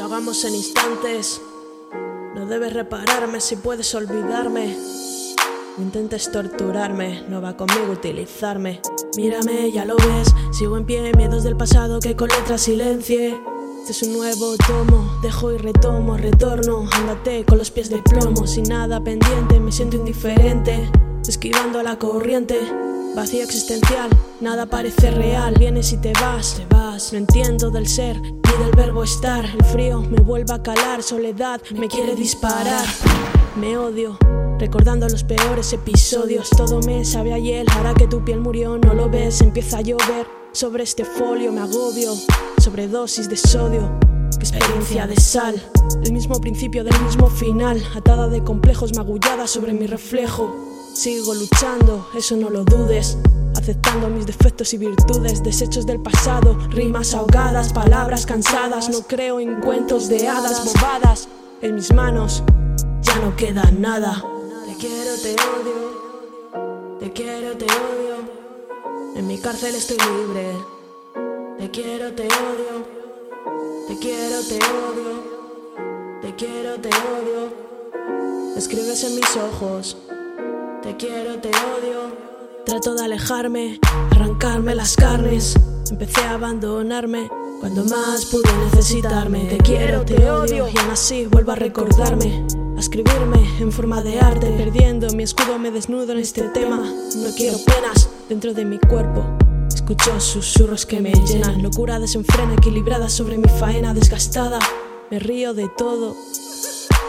en instantes. No debes repararme si puedes olvidarme. No intentes torturarme, no va conmigo utilizarme. Mírame, ya lo ves, sigo en pie, miedos del pasado que con letras silencie. Este es un nuevo tomo, dejo y retomo, retorno, ándate con los pies de plomo, sin nada pendiente, me siento indiferente, esquivando la corriente. Vacío existencial, nada parece real. Vienes y te vas, te vas. No entiendo del ser ni del verbo estar. El frío me vuelve a calar, soledad me quiere disparar. Me odio, recordando los peores episodios. Todo me sabe a hiel, ahora que tu piel murió, no lo ves. Empieza a llover sobre este folio, me agobio. Sobredosis de sodio, experiencia de sal. El mismo principio del mismo final, atada de complejos magullada sobre mi reflejo. Sigo luchando, eso no lo dudes. Aceptando mis defectos y virtudes, desechos del pasado, rimas ahogadas, palabras cansadas. No creo en cuentos de hadas bobadas. En mis manos ya no queda nada. Te quiero, te odio. Te quiero, te odio. En mi cárcel estoy libre. Te quiero, te odio. Te quiero, te odio. Te quiero, te odio. Escribes en mis ojos. Te quiero, te odio. Trato de alejarme, arrancarme las carnes. Empecé a abandonarme cuando más pude necesitarme. Te quiero, te odio y aún así vuelvo a recordarme. A escribirme en forma de arte, perdiendo mi escudo me desnudo en este tema. No quiero penas dentro de mi cuerpo. Escucho susurros que me llenan, locura desenfrena equilibrada sobre mi faena desgastada. Me río de todo,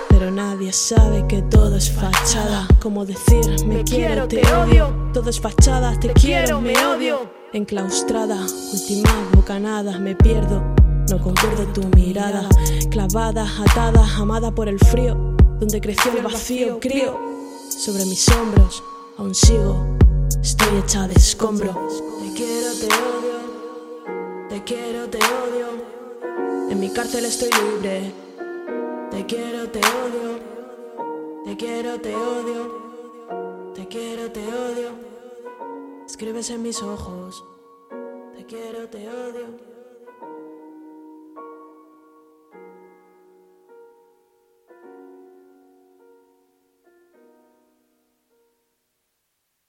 pero nadie sabe que todo es fachada. Como decir, me quiero, te odio. Todo es fachada, te quiero, me odio. Enclaustrada, última bocanada, me pierdo. No concuerdo tu mirada, clavada, atada, amada por el frío. Donde creció el vacío, crío. Sobre mis hombros, aún sigo. Estoy hecha de escombro. Te quiero, te odio. Te quiero, te odio. En mi cárcel estoy libre. Te quiero, te odio. Te quiero, te odio. Te quiero, te odio. Escribes en mis ojos. Te quiero, te odio.